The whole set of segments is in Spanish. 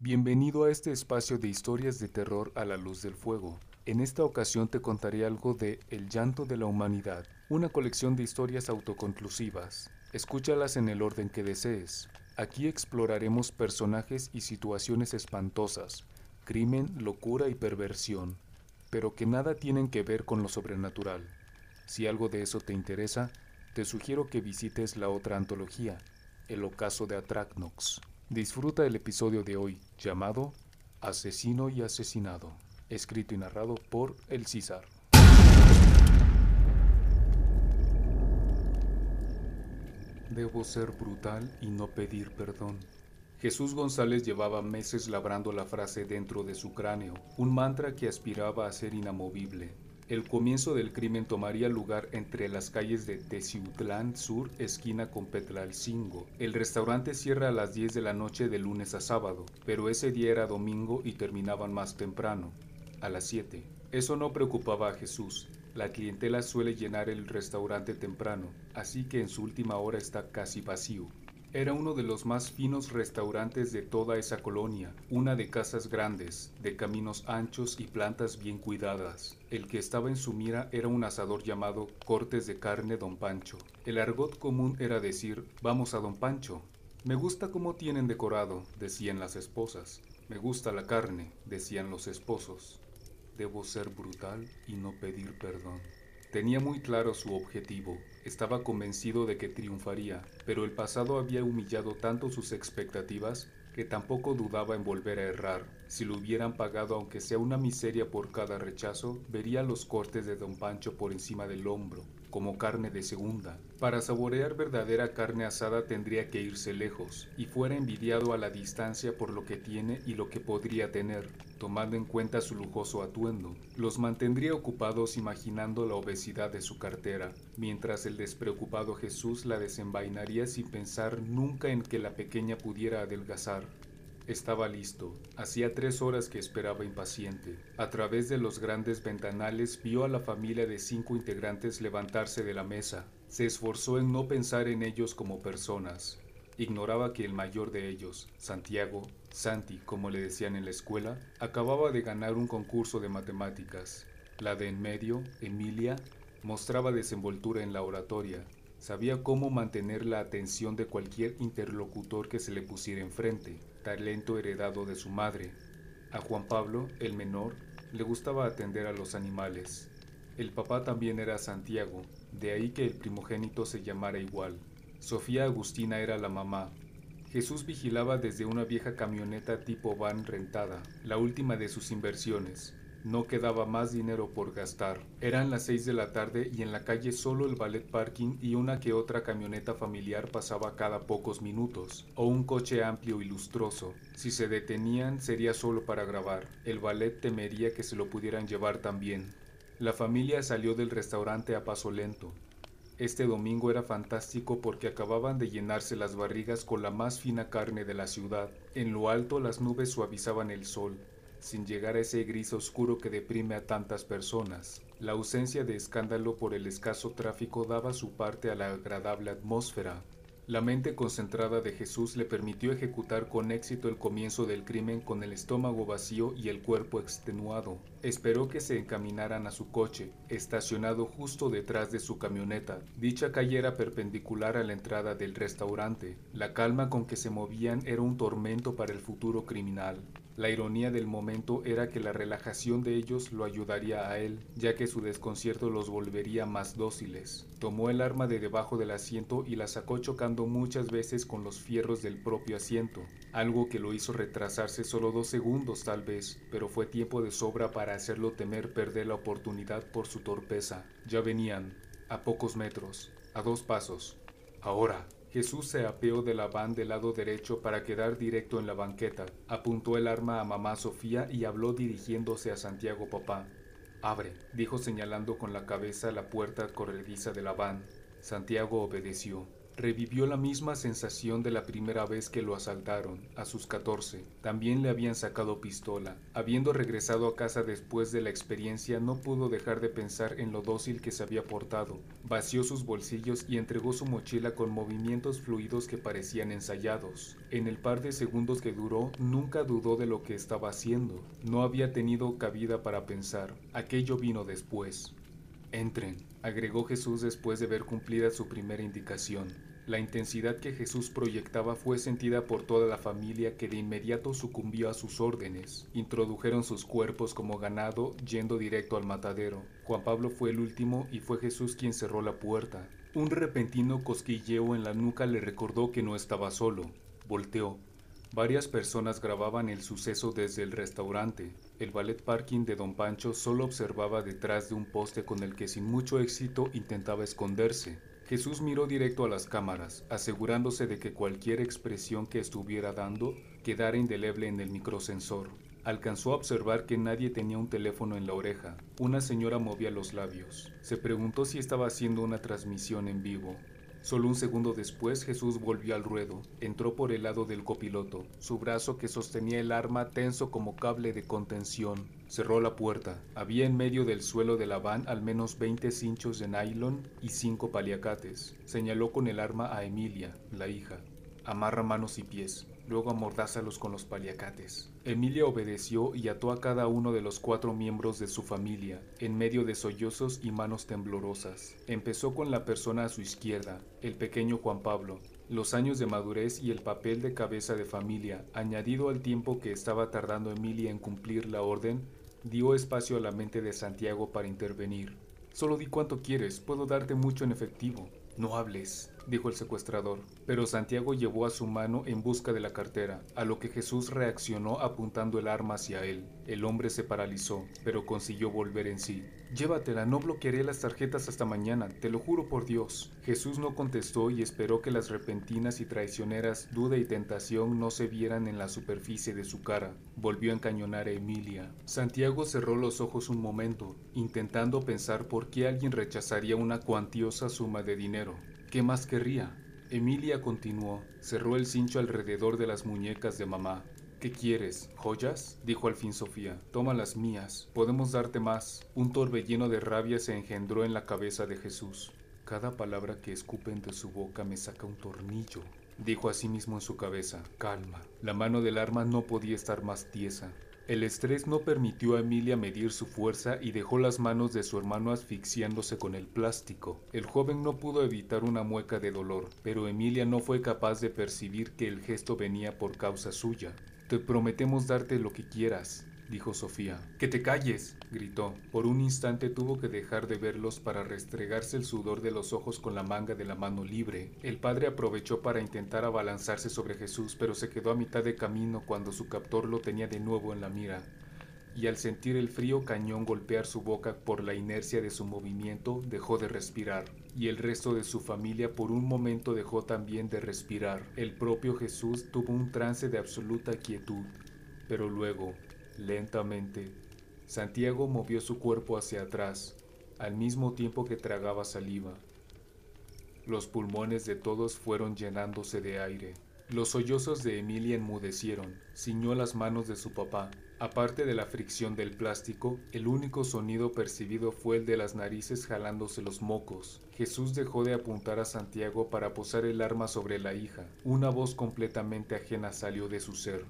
Bienvenido a este espacio de historias de terror a la luz del fuego. En esta ocasión te contaré algo de El llanto de la humanidad, una colección de historias autoconclusivas. Escúchalas en el orden que desees. Aquí exploraremos personajes y situaciones espantosas, crimen, locura y perversión, pero que nada tienen que ver con lo sobrenatural. Si algo de eso te interesa, te sugiero que visites la otra antología, El ocaso de Atracnox. Disfruta el episodio de hoy, llamado Asesino y Asesinado, escrito y narrado por El César. Debo ser brutal y no pedir perdón. Jesús González llevaba meses labrando la frase dentro de su cráneo, un mantra que aspiraba a ser inamovible. El comienzo del crimen tomaría lugar entre las calles de Teciutlán Sur, esquina con Petlalcingo. El restaurante cierra a las 10 de la noche de lunes a sábado, pero ese día era domingo y terminaban más temprano, a las 7. Eso no preocupaba a Jesús. La clientela suele llenar el restaurante temprano, así que en su última hora está casi vacío. Era uno de los más finos restaurantes de toda esa colonia, una de casas grandes, de caminos anchos y plantas bien cuidadas. El que estaba en su mira era un asador llamado Cortes de Carne Don Pancho. El argot común era decir, vamos a Don Pancho. Me gusta cómo tienen decorado, decían las esposas. Me gusta la carne, decían los esposos. Debo ser brutal y no pedir perdón. Tenía muy claro su objetivo, estaba convencido de que triunfaría, pero el pasado había humillado tanto sus expectativas que tampoco dudaba en volver a errar. Si lo hubieran pagado aunque sea una miseria por cada rechazo, vería los cortes de don Pancho por encima del hombro, como carne de segunda. Para saborear verdadera carne asada tendría que irse lejos, y fuera envidiado a la distancia por lo que tiene y lo que podría tener, tomando en cuenta su lujoso atuendo. Los mantendría ocupados imaginando la obesidad de su cartera, mientras el despreocupado Jesús la desenvainaría sin pensar nunca en que la pequeña pudiera adelgazar. Estaba listo. Hacía tres horas que esperaba impaciente. A través de los grandes ventanales vio a la familia de cinco integrantes levantarse de la mesa. Se esforzó en no pensar en ellos como personas. Ignoraba que el mayor de ellos, Santiago, Santi, como le decían en la escuela, acababa de ganar un concurso de matemáticas. La de en medio, Emilia, mostraba desenvoltura en la oratoria. Sabía cómo mantener la atención de cualquier interlocutor que se le pusiera enfrente talento heredado de su madre. A Juan Pablo, el menor, le gustaba atender a los animales. El papá también era Santiago, de ahí que el primogénito se llamara igual. Sofía Agustina era la mamá. Jesús vigilaba desde una vieja camioneta tipo van rentada, la última de sus inversiones. No quedaba más dinero por gastar. Eran las seis de la tarde y en la calle solo el ballet parking y una que otra camioneta familiar pasaba cada pocos minutos, o un coche amplio y lustroso. Si se detenían sería solo para grabar. El ballet temería que se lo pudieran llevar también. La familia salió del restaurante a paso lento. Este domingo era fantástico porque acababan de llenarse las barrigas con la más fina carne de la ciudad. En lo alto las nubes suavizaban el sol, sin llegar a ese gris oscuro que deprime a tantas personas. La ausencia de escándalo por el escaso tráfico daba su parte a la agradable atmósfera. La mente concentrada de Jesús le permitió ejecutar con éxito el comienzo del crimen con el estómago vacío y el cuerpo extenuado. Esperó que se encaminaran a su coche, estacionado justo detrás de su camioneta. Dicha calle era perpendicular a la entrada del restaurante. La calma con que se movían era un tormento para el futuro criminal. La ironía del momento era que la relajación de ellos lo ayudaría a él, ya que su desconcierto los volvería más dóciles. Tomó el arma de debajo del asiento y la sacó chocando muchas veces con los fierros del propio asiento, algo que lo hizo retrasarse solo dos segundos tal vez, pero fue tiempo de sobra para hacerlo temer perder la oportunidad por su torpeza. Ya venían, a pocos metros, a dos pasos. Ahora, Jesús se apeó de la van del lado derecho para quedar directo en la banqueta. Apuntó el arma a mamá Sofía y habló dirigiéndose a Santiago papá. Abre, dijo señalando con la cabeza la puerta corrediza de la van. Santiago obedeció. Revivió la misma sensación de la primera vez que lo asaltaron, a sus 14. También le habían sacado pistola. Habiendo regresado a casa después de la experiencia, no pudo dejar de pensar en lo dócil que se había portado. Vació sus bolsillos y entregó su mochila con movimientos fluidos que parecían ensayados. En el par de segundos que duró, nunca dudó de lo que estaba haciendo. No había tenido cabida para pensar. Aquello vino después. Entren, agregó Jesús después de ver cumplida su primera indicación. La intensidad que Jesús proyectaba fue sentida por toda la familia que de inmediato sucumbió a sus órdenes. Introdujeron sus cuerpos como ganado yendo directo al matadero. Juan Pablo fue el último y fue Jesús quien cerró la puerta. Un repentino cosquilleo en la nuca le recordó que no estaba solo. Volteó. Varias personas grababan el suceso desde el restaurante. El ballet parking de don Pancho solo observaba detrás de un poste con el que sin mucho éxito intentaba esconderse. Jesús miró directo a las cámaras, asegurándose de que cualquier expresión que estuviera dando quedara indeleble en el microsensor. Alcanzó a observar que nadie tenía un teléfono en la oreja. Una señora movía los labios. Se preguntó si estaba haciendo una transmisión en vivo. Solo un segundo después Jesús volvió al ruedo, entró por el lado del copiloto, su brazo que sostenía el arma tenso como cable de contención. Cerró la puerta. Había en medio del suelo de la van al menos 20 cinchos de nylon y cinco paliacates. Señaló con el arma a Emilia, la hija. Amarra manos y pies luego amordázalos con los paliacates. Emilia obedeció y ató a cada uno de los cuatro miembros de su familia, en medio de sollozos y manos temblorosas. Empezó con la persona a su izquierda, el pequeño Juan Pablo. Los años de madurez y el papel de cabeza de familia, añadido al tiempo que estaba tardando Emilia en cumplir la orden, dio espacio a la mente de Santiago para intervenir. Solo di cuánto quieres, puedo darte mucho en efectivo. No hables, dijo el secuestrador. Pero Santiago llevó a su mano en busca de la cartera, a lo que Jesús reaccionó apuntando el arma hacia él. El hombre se paralizó, pero consiguió volver en sí. Llévatela, no bloquearé las tarjetas hasta mañana, te lo juro por Dios. Jesús no contestó y esperó que las repentinas y traicioneras duda y tentación no se vieran en la superficie de su cara. Volvió a encañonar a Emilia. Santiago cerró los ojos un momento, intentando pensar por qué alguien rechazaría una cuantiosa suma de dinero. ¿Qué más querría? Emilia continuó. Cerró el cincho alrededor de las muñecas de mamá. ¿Qué quieres? ¿Joyas? dijo al fin Sofía. Toma las mías. Podemos darte más. Un torbellino de rabia se engendró en la cabeza de Jesús. Cada palabra que escupen de su boca me saca un tornillo, dijo a sí mismo en su cabeza. Calma. La mano del arma no podía estar más tiesa. El estrés no permitió a Emilia medir su fuerza y dejó las manos de su hermano asfixiándose con el plástico. El joven no pudo evitar una mueca de dolor, pero Emilia no fue capaz de percibir que el gesto venía por causa suya. Te prometemos darte lo que quieras, dijo Sofía. Que te calles, gritó. Por un instante tuvo que dejar de verlos para restregarse el sudor de los ojos con la manga de la mano libre. El padre aprovechó para intentar abalanzarse sobre Jesús, pero se quedó a mitad de camino cuando su captor lo tenía de nuevo en la mira. Y al sentir el frío cañón golpear su boca por la inercia de su movimiento, dejó de respirar. Y el resto de su familia por un momento dejó también de respirar. El propio Jesús tuvo un trance de absoluta quietud. Pero luego, Lentamente, Santiago movió su cuerpo hacia atrás, al mismo tiempo que tragaba saliva. Los pulmones de todos fueron llenándose de aire. Los sollozos de Emilia enmudecieron, ciñó las manos de su papá. Aparte de la fricción del plástico, el único sonido percibido fue el de las narices jalándose los mocos. Jesús dejó de apuntar a Santiago para posar el arma sobre la hija. Una voz completamente ajena salió de su ser.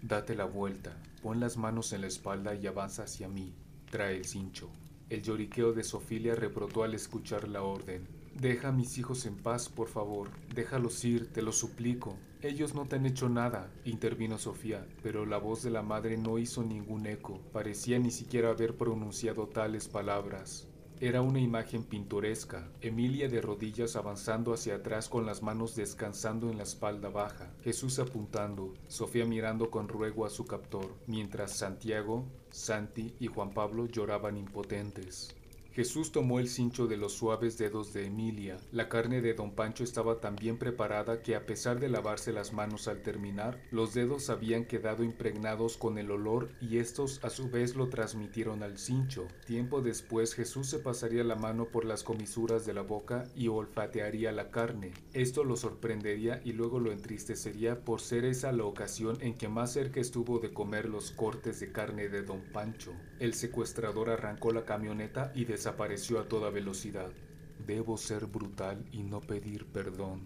Date la vuelta, pon las manos en la espalda y avanza hacia mí. Trae el cincho. El lloriqueo de Sofilia rebrotó al escuchar la orden. Deja a mis hijos en paz, por favor. Déjalos ir, te lo suplico. Ellos no te han hecho nada, intervino Sofía, pero la voz de la madre no hizo ningún eco. Parecía ni siquiera haber pronunciado tales palabras. Era una imagen pintoresca, Emilia de rodillas avanzando hacia atrás con las manos descansando en la espalda baja, Jesús apuntando, Sofía mirando con ruego a su captor, mientras Santiago, Santi y Juan Pablo lloraban impotentes. Jesús tomó el cincho de los suaves dedos de Emilia. La carne de don Pancho estaba tan bien preparada que a pesar de lavarse las manos al terminar, los dedos habían quedado impregnados con el olor y estos a su vez lo transmitieron al cincho. Tiempo después Jesús se pasaría la mano por las comisuras de la boca y olfatearía la carne. Esto lo sorprendería y luego lo entristecería por ser esa la ocasión en que más cerca estuvo de comer los cortes de carne de don Pancho. El secuestrador arrancó la camioneta y desapareció a toda velocidad. Debo ser brutal y no pedir perdón.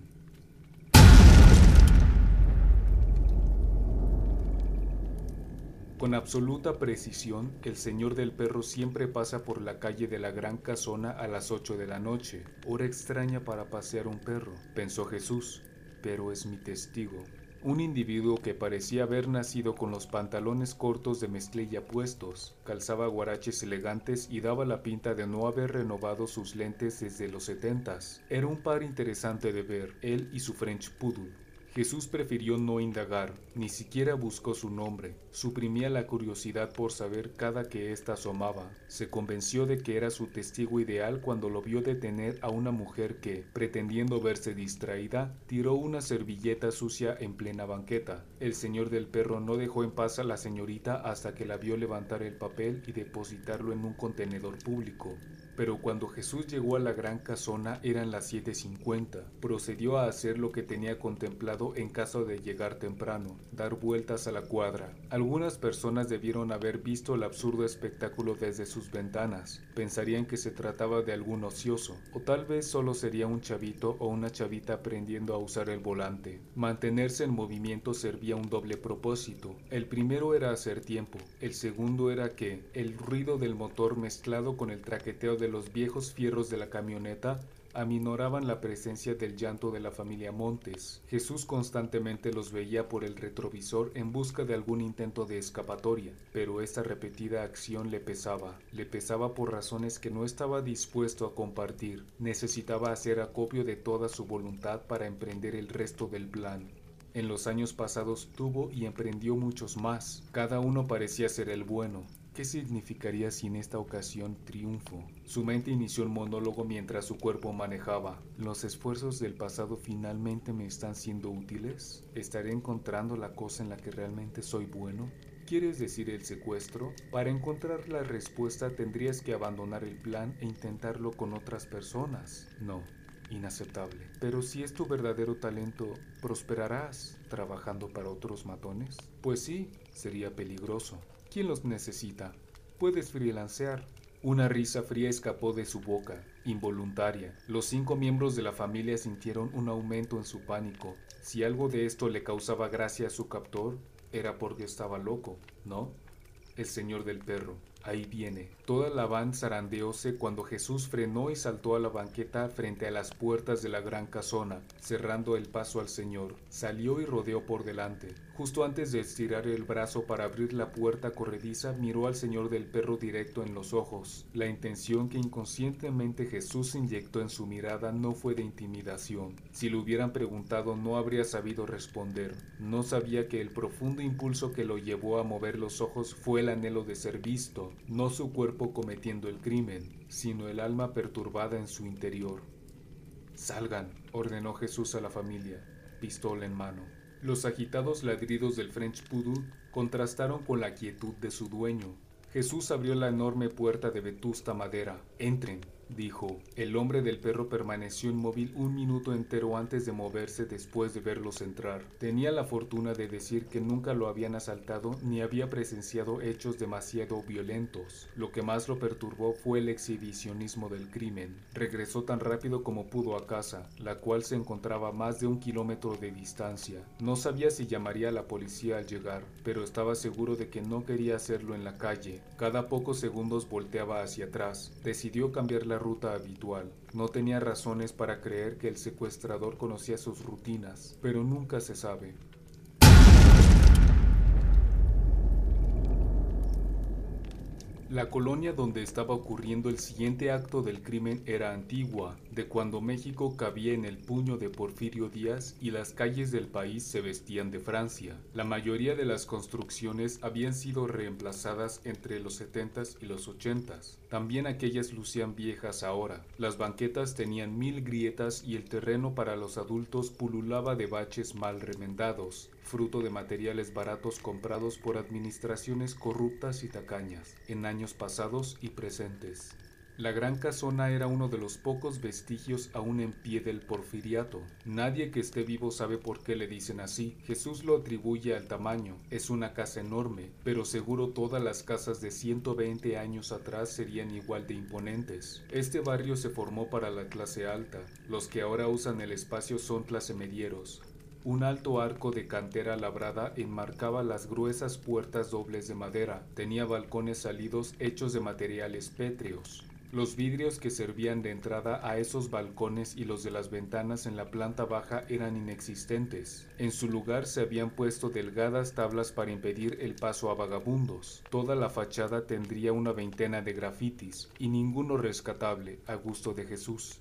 Con absoluta precisión, el señor del perro siempre pasa por la calle de la Gran Casona a las 8 de la noche, hora extraña para pasear un perro, pensó Jesús, pero es mi testigo. Un individuo que parecía haber nacido con los pantalones cortos de mezclilla puestos, calzaba guaraches elegantes y daba la pinta de no haber renovado sus lentes desde los setentas. Era un par interesante de ver, él y su French Poodle. Jesús prefirió no indagar, ni siquiera buscó su nombre, suprimía la curiosidad por saber cada que ésta asomaba. Se convenció de que era su testigo ideal cuando lo vio detener a una mujer que, pretendiendo verse distraída, tiró una servilleta sucia en plena banqueta. El señor del perro no dejó en paz a la señorita hasta que la vio levantar el papel y depositarlo en un contenedor público. Pero cuando Jesús llegó a la gran casona eran las 7.50. Procedió a hacer lo que tenía contemplado en caso de llegar temprano, dar vueltas a la cuadra. Algunas personas debieron haber visto el absurdo espectáculo desde sus ventanas. Pensarían que se trataba de algún ocioso, o tal vez solo sería un chavito o una chavita aprendiendo a usar el volante. Mantenerse en movimiento servía un doble propósito. El primero era hacer tiempo, el segundo era que el ruido del motor mezclado con el traqueteo de los viejos fierros de la camioneta aminoraban la presencia del llanto de la familia Montes. Jesús constantemente los veía por el retrovisor en busca de algún intento de escapatoria, pero esta repetida acción le pesaba, le pesaba por razones que no estaba dispuesto a compartir. Necesitaba hacer acopio de toda su voluntad para emprender el resto del plan. En los años pasados tuvo y emprendió muchos más. Cada uno parecía ser el bueno, ¿Qué significaría si en esta ocasión triunfo? Su mente inició un monólogo mientras su cuerpo manejaba. ¿Los esfuerzos del pasado finalmente me están siendo útiles? ¿Estaré encontrando la cosa en la que realmente soy bueno? ¿Quieres decir el secuestro? Para encontrar la respuesta tendrías que abandonar el plan e intentarlo con otras personas. No, inaceptable. Pero si es tu verdadero talento, ¿prosperarás trabajando para otros matones? Pues sí, sería peligroso. ¿Quién los necesita? Puedes freelancear. Una risa fría escapó de su boca, involuntaria. Los cinco miembros de la familia sintieron un aumento en su pánico. Si algo de esto le causaba gracia a su captor, era porque estaba loco, ¿no? El señor del perro. Ahí viene. Toda la van zarandeóse cuando Jesús frenó y saltó a la banqueta frente a las puertas de la gran casona, cerrando el paso al Señor. Salió y rodeó por delante. Justo antes de estirar el brazo para abrir la puerta corrediza, miró al Señor del perro directo en los ojos. La intención que inconscientemente Jesús inyectó en su mirada no fue de intimidación. Si le hubieran preguntado no habría sabido responder. No sabía que el profundo impulso que lo llevó a mover los ojos fue el anhelo de ser visto, no su cuerpo cometiendo el crimen, sino el alma perturbada en su interior. Salgan, ordenó Jesús a la familia, pistola en mano. Los agitados ladridos del French Poodle contrastaron con la quietud de su dueño. Jesús abrió la enorme puerta de vetusta madera. Entren, dijo. El hombre del perro permaneció inmóvil un minuto entero antes de moverse después de verlos entrar. Tenía la fortuna de decir que nunca lo habían asaltado ni había presenciado hechos demasiado violentos. Lo que más lo perturbó fue el exhibicionismo del crimen. Regresó tan rápido como pudo a casa, la cual se encontraba a más de un kilómetro de distancia. No sabía si llamaría a la policía al llegar, pero estaba seguro de que no quería hacerlo en la calle. Cada pocos segundos volteaba hacia atrás. Decidió cambiar la ruta habitual. No tenía razones para creer que el secuestrador conocía sus rutinas, pero nunca se sabe. La colonia donde estaba ocurriendo el siguiente acto del crimen era antigua, de cuando México cabía en el puño de Porfirio Díaz y las calles del país se vestían de Francia. La mayoría de las construcciones habían sido reemplazadas entre los 70s y los 80s. También aquellas lucían viejas ahora. Las banquetas tenían mil grietas y el terreno para los adultos pululaba de baches mal remendados, fruto de materiales baratos comprados por administraciones corruptas y tacañas, en años pasados y presentes. La Gran Casona era uno de los pocos vestigios aún en pie del porfiriato. Nadie que esté vivo sabe por qué le dicen así. Jesús lo atribuye al tamaño. Es una casa enorme, pero seguro todas las casas de 120 años atrás serían igual de imponentes. Este barrio se formó para la clase alta. Los que ahora usan el espacio son clase medieros. Un alto arco de cantera labrada enmarcaba las gruesas puertas dobles de madera. Tenía balcones salidos hechos de materiales pétreos. Los vidrios que servían de entrada a esos balcones y los de las ventanas en la planta baja eran inexistentes. En su lugar se habían puesto delgadas tablas para impedir el paso a vagabundos. Toda la fachada tendría una veintena de grafitis, y ninguno rescatable, a gusto de Jesús.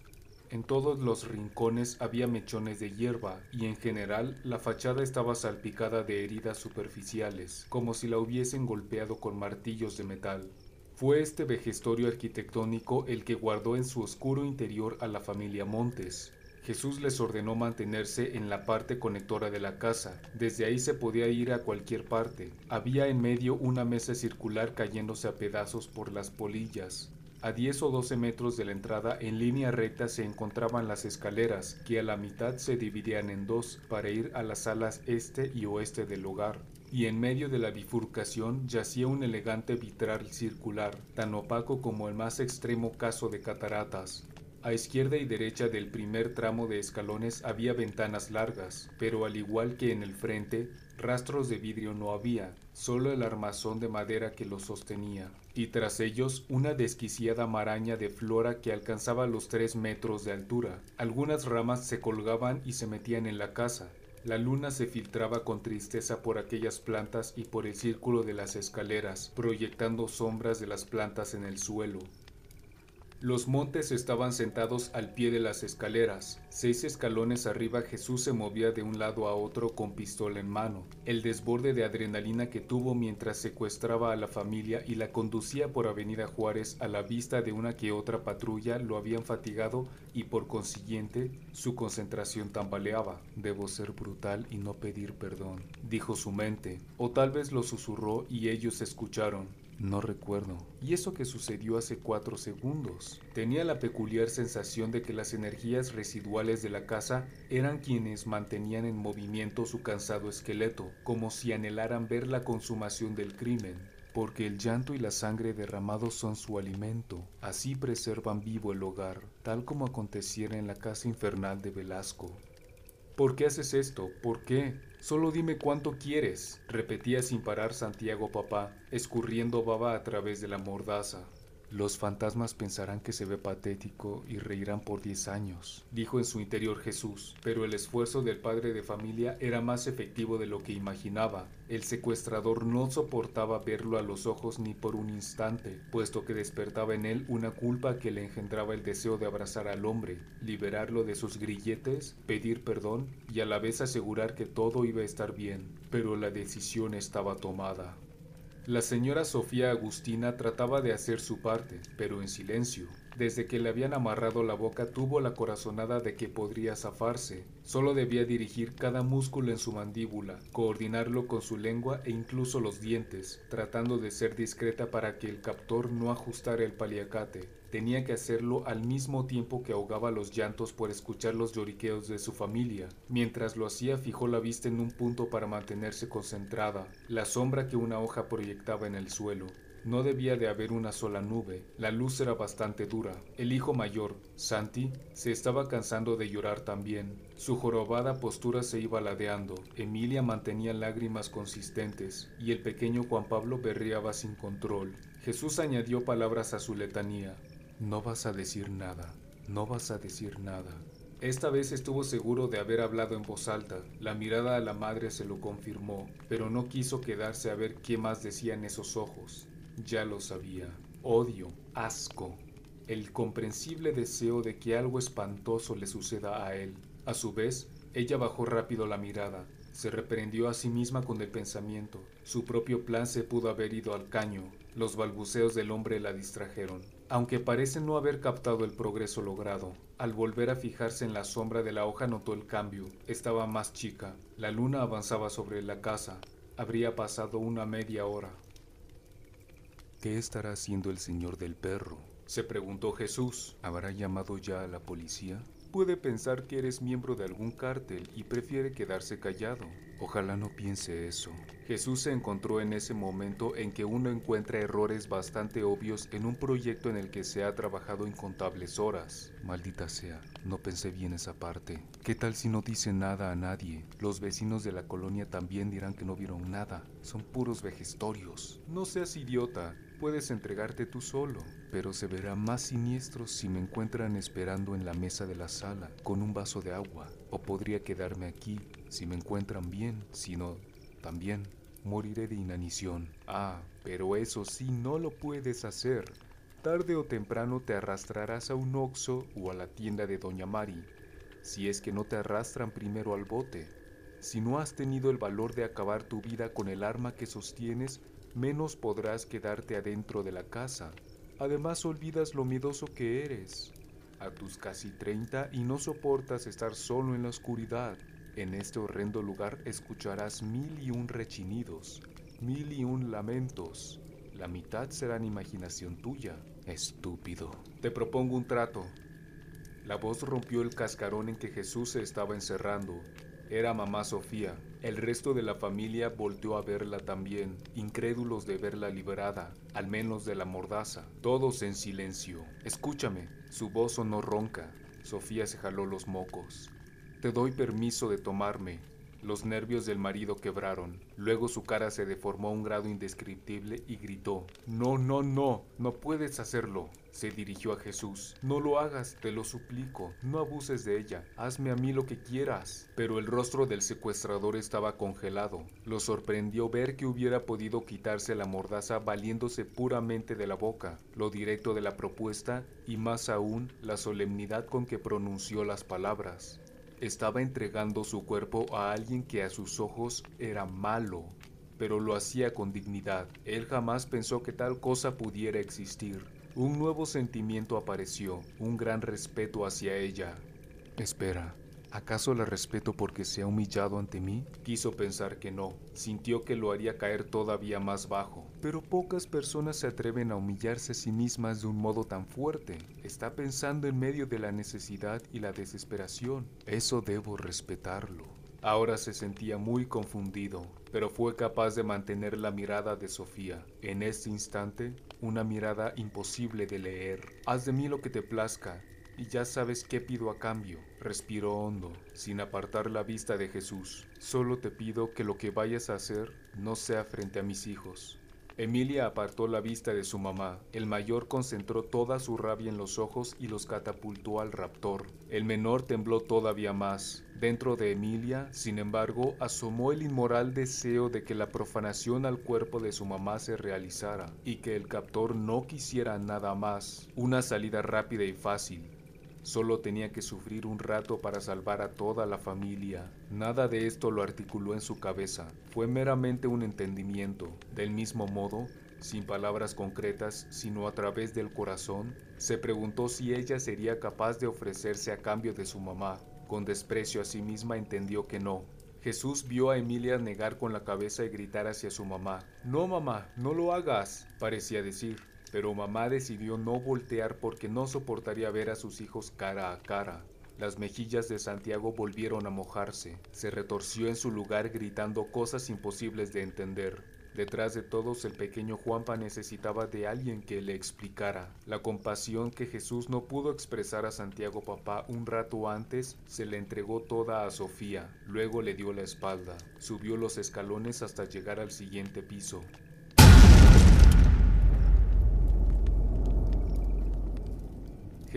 En todos los rincones había mechones de hierba y en general la fachada estaba salpicada de heridas superficiales, como si la hubiesen golpeado con martillos de metal. Fue este vejestorio arquitectónico el que guardó en su oscuro interior a la familia Montes. Jesús les ordenó mantenerse en la parte conectora de la casa. Desde ahí se podía ir a cualquier parte. Había en medio una mesa circular cayéndose a pedazos por las polillas. A 10 o 12 metros de la entrada en línea recta se encontraban las escaleras, que a la mitad se dividían en dos para ir a las salas este y oeste del hogar y en medio de la bifurcación yacía un elegante vitral circular, tan opaco como el más extremo caso de cataratas. A izquierda y derecha del primer tramo de escalones había ventanas largas, pero al igual que en el frente, rastros de vidrio no había, solo el armazón de madera que lo sostenía, y tras ellos una desquiciada maraña de flora que alcanzaba los tres metros de altura. Algunas ramas se colgaban y se metían en la casa, la luna se filtraba con tristeza por aquellas plantas y por el círculo de las escaleras, proyectando sombras de las plantas en el suelo. Los montes estaban sentados al pie de las escaleras. Seis escalones arriba Jesús se movía de un lado a otro con pistola en mano. El desborde de adrenalina que tuvo mientras secuestraba a la familia y la conducía por Avenida Juárez a la vista de una que otra patrulla lo habían fatigado y por consiguiente su concentración tambaleaba. Debo ser brutal y no pedir perdón, dijo su mente, o tal vez lo susurró y ellos escucharon. No recuerdo. Y eso que sucedió hace cuatro segundos. Tenía la peculiar sensación de que las energías residuales de la casa eran quienes mantenían en movimiento su cansado esqueleto, como si anhelaran ver la consumación del crimen. Porque el llanto y la sangre derramados son su alimento. Así preservan vivo el hogar, tal como aconteciera en la casa infernal de Velasco. ¿Por qué haces esto? ¿Por qué? Solo dime cuánto quieres, repetía sin parar Santiago papá, escurriendo baba a través de la mordaza. Los fantasmas pensarán que se ve patético y reirán por diez años, dijo en su interior Jesús, pero el esfuerzo del padre de familia era más efectivo de lo que imaginaba. El secuestrador no soportaba verlo a los ojos ni por un instante, puesto que despertaba en él una culpa que le engendraba el deseo de abrazar al hombre, liberarlo de sus grilletes, pedir perdón y a la vez asegurar que todo iba a estar bien. Pero la decisión estaba tomada. La señora Sofía Agustina trataba de hacer su parte, pero en silencio. Desde que le habían amarrado la boca tuvo la corazonada de que podría zafarse. Solo debía dirigir cada músculo en su mandíbula, coordinarlo con su lengua e incluso los dientes, tratando de ser discreta para que el captor no ajustara el paliacate. Tenía que hacerlo al mismo tiempo que ahogaba los llantos por escuchar los lloriqueos de su familia. Mientras lo hacía fijó la vista en un punto para mantenerse concentrada, la sombra que una hoja proyectaba en el suelo. No debía de haber una sola nube, la luz era bastante dura. El hijo mayor, Santi, se estaba cansando de llorar también. Su jorobada postura se iba ladeando, Emilia mantenía lágrimas consistentes, y el pequeño Juan Pablo berreaba sin control. Jesús añadió palabras a su letanía, no vas a decir nada, no vas a decir nada. Esta vez estuvo seguro de haber hablado en voz alta. La mirada a la madre se lo confirmó, pero no quiso quedarse a ver qué más decían esos ojos. Ya lo sabía. Odio, asco. el comprensible deseo de que algo espantoso le suceda a él. A su vez, ella bajó rápido la mirada, se reprendió a sí misma con el pensamiento. Su propio plan se pudo haber ido al caño. Los balbuceos del hombre la distrajeron. Aunque parece no haber captado el progreso logrado, al volver a fijarse en la sombra de la hoja notó el cambio. Estaba más chica. La luna avanzaba sobre la casa. Habría pasado una media hora. ¿Qué estará haciendo el señor del perro? se preguntó Jesús. ¿Habrá llamado ya a la policía? Puede pensar que eres miembro de algún cártel y prefiere quedarse callado. Ojalá no piense eso. Jesús se encontró en ese momento en que uno encuentra errores bastante obvios en un proyecto en el que se ha trabajado incontables horas. Maldita sea, no pensé bien esa parte. ¿Qué tal si no dice nada a nadie? Los vecinos de la colonia también dirán que no vieron nada. Son puros vejestorios. No seas idiota. Puedes entregarte tú solo, pero se verá más siniestro si me encuentran esperando en la mesa de la sala con un vaso de agua. O podría quedarme aquí si me encuentran bien, si no, también moriré de inanición. Ah, pero eso sí no lo puedes hacer. Tarde o temprano te arrastrarás a un oxo o a la tienda de Doña Mari, si es que no te arrastran primero al bote. Si no has tenido el valor de acabar tu vida con el arma que sostienes, menos podrás quedarte adentro de la casa. Además olvidas lo miedoso que eres. A tus casi 30 y no soportas estar solo en la oscuridad. En este horrendo lugar escucharás mil y un rechinidos, mil y un lamentos. La mitad serán imaginación tuya, estúpido. Te propongo un trato. La voz rompió el cascarón en que Jesús se estaba encerrando era mamá Sofía. El resto de la familia volteó a verla también, incrédulos de verla liberada, al menos de la mordaza. Todos en silencio. Escúchame, su voz sonó ronca. Sofía se jaló los mocos. Te doy permiso de tomarme, los nervios del marido quebraron. Luego su cara se deformó a un grado indescriptible y gritó, No, no, no, no puedes hacerlo. Se dirigió a Jesús. No lo hagas, te lo suplico. No abuses de ella. Hazme a mí lo que quieras. Pero el rostro del secuestrador estaba congelado. Lo sorprendió ver que hubiera podido quitarse la mordaza valiéndose puramente de la boca, lo directo de la propuesta y más aún la solemnidad con que pronunció las palabras. Estaba entregando su cuerpo a alguien que a sus ojos era malo, pero lo hacía con dignidad. Él jamás pensó que tal cosa pudiera existir. Un nuevo sentimiento apareció, un gran respeto hacia ella. Espera, ¿Acaso la respeto porque se ha humillado ante mí? Quiso pensar que no, sintió que lo haría caer todavía más bajo. Pero pocas personas se atreven a humillarse a sí mismas de un modo tan fuerte. Está pensando en medio de la necesidad y la desesperación. Eso debo respetarlo. Ahora se sentía muy confundido, pero fue capaz de mantener la mirada de Sofía. En este instante, una mirada imposible de leer. Haz de mí lo que te plazca, y ya sabes qué pido a cambio. Respiró hondo, sin apartar la vista de Jesús. Solo te pido que lo que vayas a hacer no sea frente a mis hijos. Emilia apartó la vista de su mamá. El mayor concentró toda su rabia en los ojos y los catapultó al raptor. El menor tembló todavía más. Dentro de Emilia, sin embargo, asomó el inmoral deseo de que la profanación al cuerpo de su mamá se realizara y que el captor no quisiera nada más. Una salida rápida y fácil, Solo tenía que sufrir un rato para salvar a toda la familia. Nada de esto lo articuló en su cabeza, fue meramente un entendimiento. Del mismo modo, sin palabras concretas, sino a través del corazón, se preguntó si ella sería capaz de ofrecerse a cambio de su mamá. Con desprecio a sí misma entendió que no. Jesús vio a Emilia negar con la cabeza y gritar hacia su mamá. No, mamá, no lo hagas, parecía decir pero mamá decidió no voltear porque no soportaría ver a sus hijos cara a cara. Las mejillas de Santiago volvieron a mojarse. Se retorció en su lugar gritando cosas imposibles de entender. Detrás de todos el pequeño Juanpa necesitaba de alguien que le explicara. La compasión que Jesús no pudo expresar a Santiago papá un rato antes se le entregó toda a Sofía. Luego le dio la espalda. Subió los escalones hasta llegar al siguiente piso.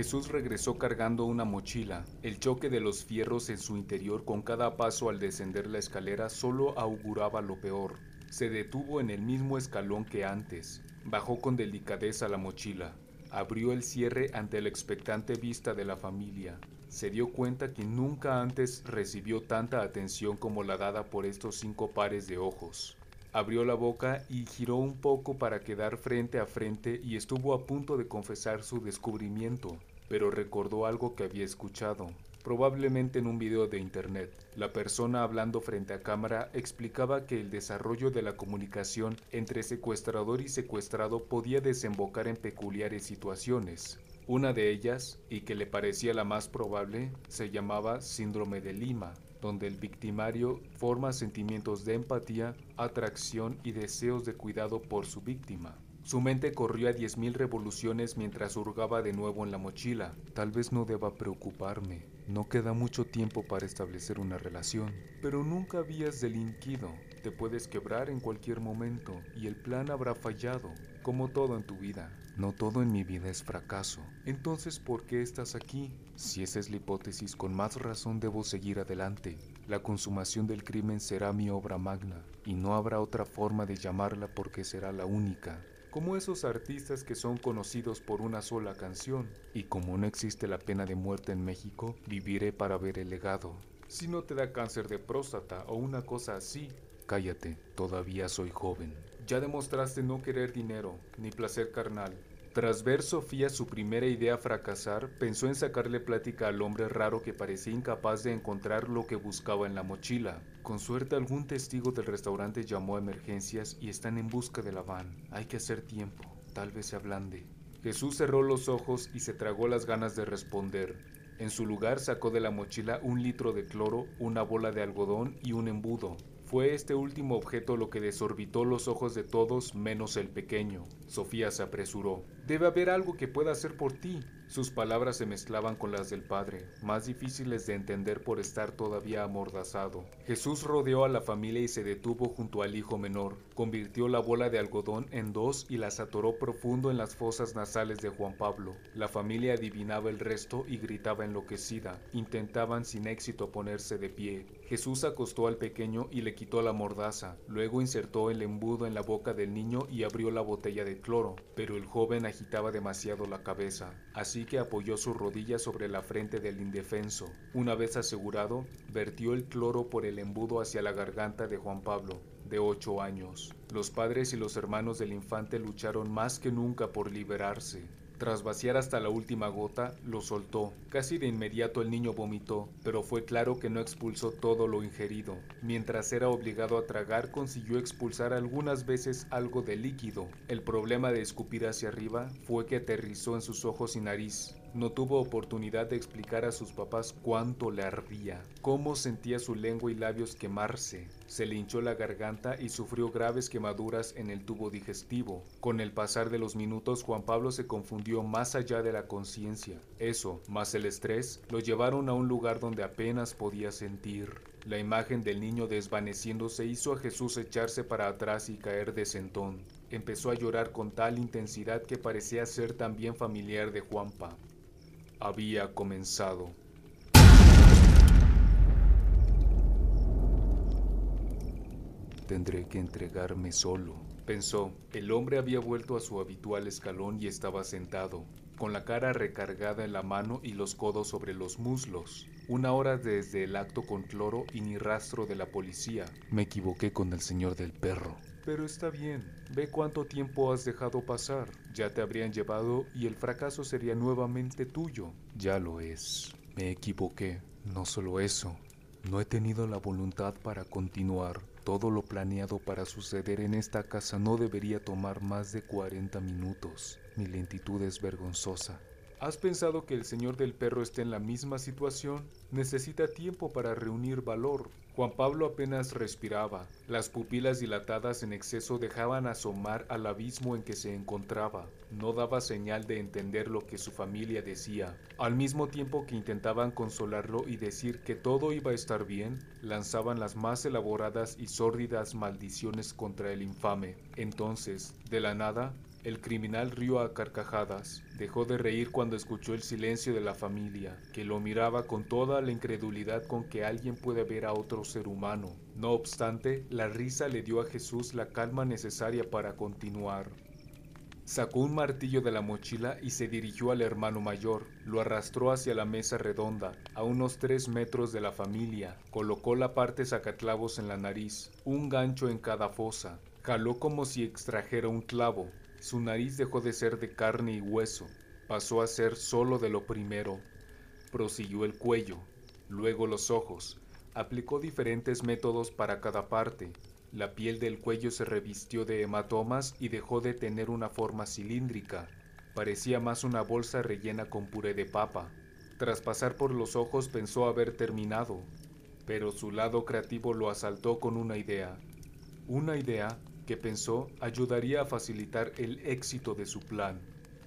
Jesús regresó cargando una mochila. El choque de los fierros en su interior con cada paso al descender la escalera solo auguraba lo peor. Se detuvo en el mismo escalón que antes. Bajó con delicadeza la mochila. abrió el cierre ante la expectante vista de la familia. Se dio cuenta que nunca antes recibió tanta atención como la dada por estos cinco pares de ojos. Abrió la boca y giró un poco para quedar frente a frente y estuvo a punto de confesar su descubrimiento, pero recordó algo que había escuchado, probablemente en un video de internet. La persona hablando frente a cámara explicaba que el desarrollo de la comunicación entre secuestrador y secuestrado podía desembocar en peculiares situaciones. Una de ellas, y que le parecía la más probable, se llamaba síndrome de Lima, donde el victimario forma sentimientos de empatía, atracción y deseos de cuidado por su víctima. Su mente corrió a diez mil revoluciones mientras hurgaba de nuevo en la mochila. Tal vez no deba preocuparme. No queda mucho tiempo para establecer una relación. Pero nunca habías delinquido. Te puedes quebrar en cualquier momento y el plan habrá fallado, como todo en tu vida. No todo en mi vida es fracaso. Entonces, ¿por qué estás aquí? Si esa es la hipótesis, con más razón debo seguir adelante. La consumación del crimen será mi obra magna, y no habrá otra forma de llamarla porque será la única. Como esos artistas que son conocidos por una sola canción. Y como no existe la pena de muerte en México, viviré para ver el legado. Si no te da cáncer de próstata o una cosa así, cállate, todavía soy joven. Ya demostraste no querer dinero, ni placer carnal. Tras ver Sofía su primera idea fracasar, pensó en sacarle plática al hombre raro que parecía incapaz de encontrar lo que buscaba en la mochila. Con suerte algún testigo del restaurante llamó a emergencias y están en busca de la van. Hay que hacer tiempo, tal vez se ablande. Jesús cerró los ojos y se tragó las ganas de responder. En su lugar sacó de la mochila un litro de cloro, una bola de algodón y un embudo. Fue este último objeto lo que desorbitó los ojos de todos menos el pequeño. Sofía se apresuró. Debe haber algo que pueda hacer por ti. Sus palabras se mezclaban con las del padre, más difíciles de entender por estar todavía amordazado. Jesús rodeó a la familia y se detuvo junto al hijo menor. Convirtió la bola de algodón en dos y las atoró profundo en las fosas nasales de Juan Pablo. La familia adivinaba el resto y gritaba enloquecida. Intentaban sin éxito ponerse de pie. Jesús acostó al pequeño y le quitó la mordaza. Luego insertó el embudo en la boca del niño y abrió la botella de cloro, pero el joven agitaba demasiado la cabeza. Así que apoyó su rodilla sobre la frente del indefenso. Una vez asegurado, vertió el cloro por el embudo hacia la garganta de Juan Pablo, de ocho años. Los padres y los hermanos del infante lucharon más que nunca por liberarse. Tras vaciar hasta la última gota, lo soltó. Casi de inmediato el niño vomitó, pero fue claro que no expulsó todo lo ingerido. Mientras era obligado a tragar, consiguió expulsar algunas veces algo de líquido. El problema de escupir hacia arriba fue que aterrizó en sus ojos y nariz. No tuvo oportunidad de explicar a sus papás cuánto le ardía, cómo sentía su lengua y labios quemarse. Se le hinchó la garganta y sufrió graves quemaduras en el tubo digestivo. Con el pasar de los minutos, Juan Pablo se confundió más allá de la conciencia. Eso, más el estrés, lo llevaron a un lugar donde apenas podía sentir. La imagen del niño desvaneciéndose hizo a Jesús echarse para atrás y caer de sentón. Empezó a llorar con tal intensidad que parecía ser también familiar de Juanpa había comenzado. Tendré que entregarme solo, pensó. El hombre había vuelto a su habitual escalón y estaba sentado, con la cara recargada en la mano y los codos sobre los muslos. Una hora desde el acto con cloro y ni rastro de la policía. Me equivoqué con el señor del perro. Pero está bien, ve cuánto tiempo has dejado pasar. Ya te habrían llevado y el fracaso sería nuevamente tuyo. Ya lo es. Me equivoqué. No solo eso, no he tenido la voluntad para continuar. Todo lo planeado para suceder en esta casa no debería tomar más de 40 minutos. Mi lentitud es vergonzosa. ¿Has pensado que el señor del perro esté en la misma situación? Necesita tiempo para reunir valor. Juan Pablo apenas respiraba. Las pupilas dilatadas en exceso dejaban asomar al abismo en que se encontraba. No daba señal de entender lo que su familia decía. Al mismo tiempo que intentaban consolarlo y decir que todo iba a estar bien, lanzaban las más elaboradas y sórdidas maldiciones contra el infame. Entonces, de la nada, el criminal rió a carcajadas. Dejó de reír cuando escuchó el silencio de la familia, que lo miraba con toda la incredulidad con que alguien puede ver a otro ser humano. No obstante, la risa le dio a Jesús la calma necesaria para continuar. Sacó un martillo de la mochila y se dirigió al hermano mayor. Lo arrastró hacia la mesa redonda, a unos tres metros de la familia. Colocó la parte sacaclavos en la nariz, un gancho en cada fosa. Jaló como si extrajera un clavo. Su nariz dejó de ser de carne y hueso. Pasó a ser solo de lo primero. Prosiguió el cuello, luego los ojos. Aplicó diferentes métodos para cada parte. La piel del cuello se revistió de hematomas y dejó de tener una forma cilíndrica. Parecía más una bolsa rellena con puré de papa. Tras pasar por los ojos pensó haber terminado, pero su lado creativo lo asaltó con una idea. Una idea que pensó ayudaría a facilitar el éxito de su plan.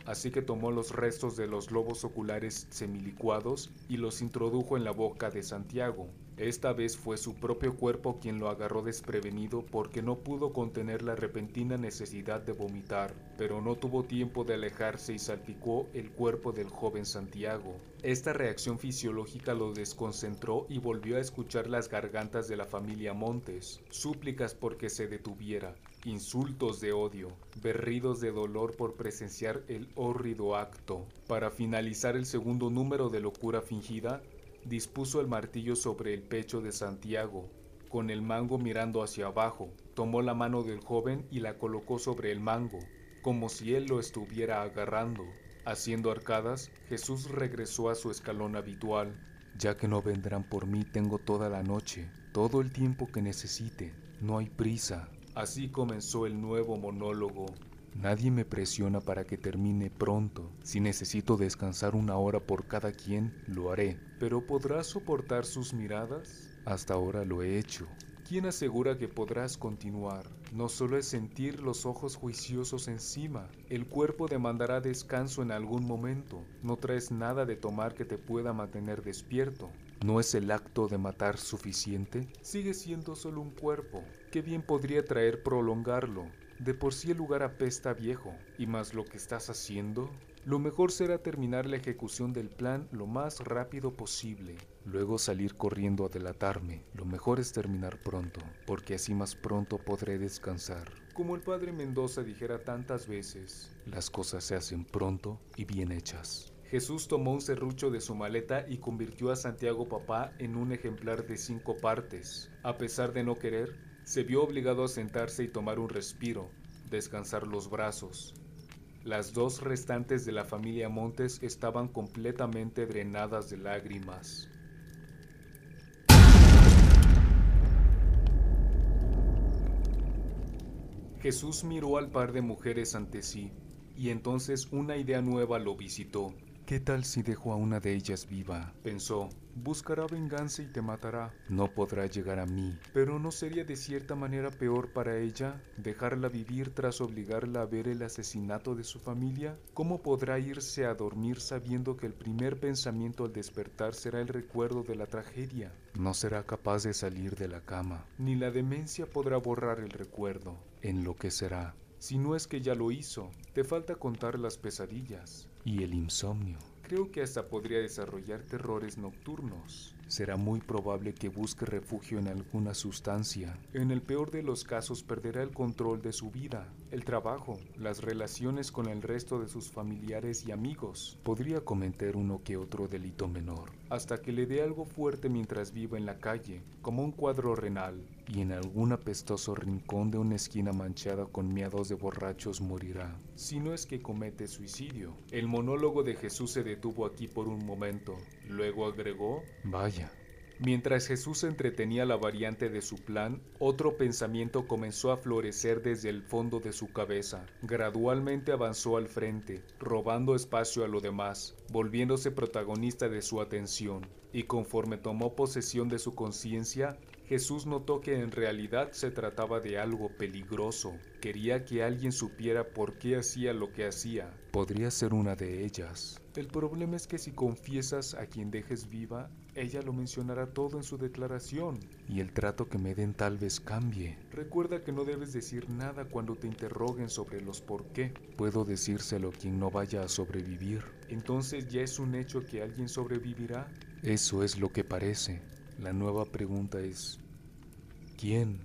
Así que tomó los restos de los globos oculares semilicuados y los introdujo en la boca de Santiago. Esta vez fue su propio cuerpo quien lo agarró desprevenido porque no pudo contener la repentina necesidad de vomitar, pero no tuvo tiempo de alejarse y salpicó el cuerpo del joven Santiago. Esta reacción fisiológica lo desconcentró y volvió a escuchar las gargantas de la familia Montes, súplicas porque se detuviera, insultos de odio, berridos de dolor por presenciar el hórrido acto. Para finalizar el segundo número de locura fingida, dispuso el martillo sobre el pecho de Santiago, con el mango mirando hacia abajo, tomó la mano del joven y la colocó sobre el mango, como si él lo estuviera agarrando. Haciendo arcadas, Jesús regresó a su escalón habitual. Ya que no vendrán por mí, tengo toda la noche, todo el tiempo que necesite, no hay prisa. Así comenzó el nuevo monólogo. Nadie me presiona para que termine pronto. Si necesito descansar una hora por cada quien, lo haré. Pero ¿podrás soportar sus miradas? Hasta ahora lo he hecho. ¿Quién asegura que podrás continuar? No solo es sentir los ojos juiciosos encima, el cuerpo demandará descanso en algún momento. No traes nada de tomar que te pueda mantener despierto. ¿No es el acto de matar suficiente? Sigue siendo solo un cuerpo. ¿Qué bien podría traer prolongarlo? De por sí el lugar apesta viejo, y más lo que estás haciendo, lo mejor será terminar la ejecución del plan lo más rápido posible, luego salir corriendo a delatarme. Lo mejor es terminar pronto, porque así más pronto podré descansar. Como el padre Mendoza dijera tantas veces, las cosas se hacen pronto y bien hechas. Jesús tomó un serrucho de su maleta y convirtió a Santiago Papá en un ejemplar de cinco partes. A pesar de no querer, se vio obligado a sentarse y tomar un respiro, descansar los brazos. Las dos restantes de la familia Montes estaban completamente drenadas de lágrimas. Jesús miró al par de mujeres ante sí, y entonces una idea nueva lo visitó. ¿Qué tal si dejo a una de ellas viva? Pensó. Buscará venganza y te matará. No podrá llegar a mí. Pero ¿no sería de cierta manera peor para ella dejarla vivir tras obligarla a ver el asesinato de su familia? ¿Cómo podrá irse a dormir sabiendo que el primer pensamiento al despertar será el recuerdo de la tragedia? No será capaz de salir de la cama. Ni la demencia podrá borrar el recuerdo. Enloquecerá. Si no es que ya lo hizo, te falta contar las pesadillas y el insomnio. Creo que hasta podría desarrollar terrores nocturnos. Será muy probable que busque refugio en alguna sustancia. En el peor de los casos perderá el control de su vida, el trabajo, las relaciones con el resto de sus familiares y amigos. Podría cometer uno que otro delito menor, hasta que le dé algo fuerte mientras viva en la calle, como un cuadro renal, y en algún apestoso rincón de una esquina manchada con miados de borrachos morirá, si no es que comete suicidio. El monólogo de Jesús se detuvo aquí por un momento, luego agregó, vaya, Mientras Jesús entretenía la variante de su plan, otro pensamiento comenzó a florecer desde el fondo de su cabeza. Gradualmente avanzó al frente, robando espacio a lo demás, volviéndose protagonista de su atención, y conforme tomó posesión de su conciencia, Jesús notó que en realidad se trataba de algo peligroso. Quería que alguien supiera por qué hacía lo que hacía. Podría ser una de ellas. El problema es que si confiesas a quien dejes viva, ella lo mencionará todo en su declaración. Y el trato que me den tal vez cambie. Recuerda que no debes decir nada cuando te interroguen sobre los por qué. Puedo decírselo a quien no vaya a sobrevivir. Entonces ya es un hecho que alguien sobrevivirá. Eso es lo que parece. La nueva pregunta es, ¿quién?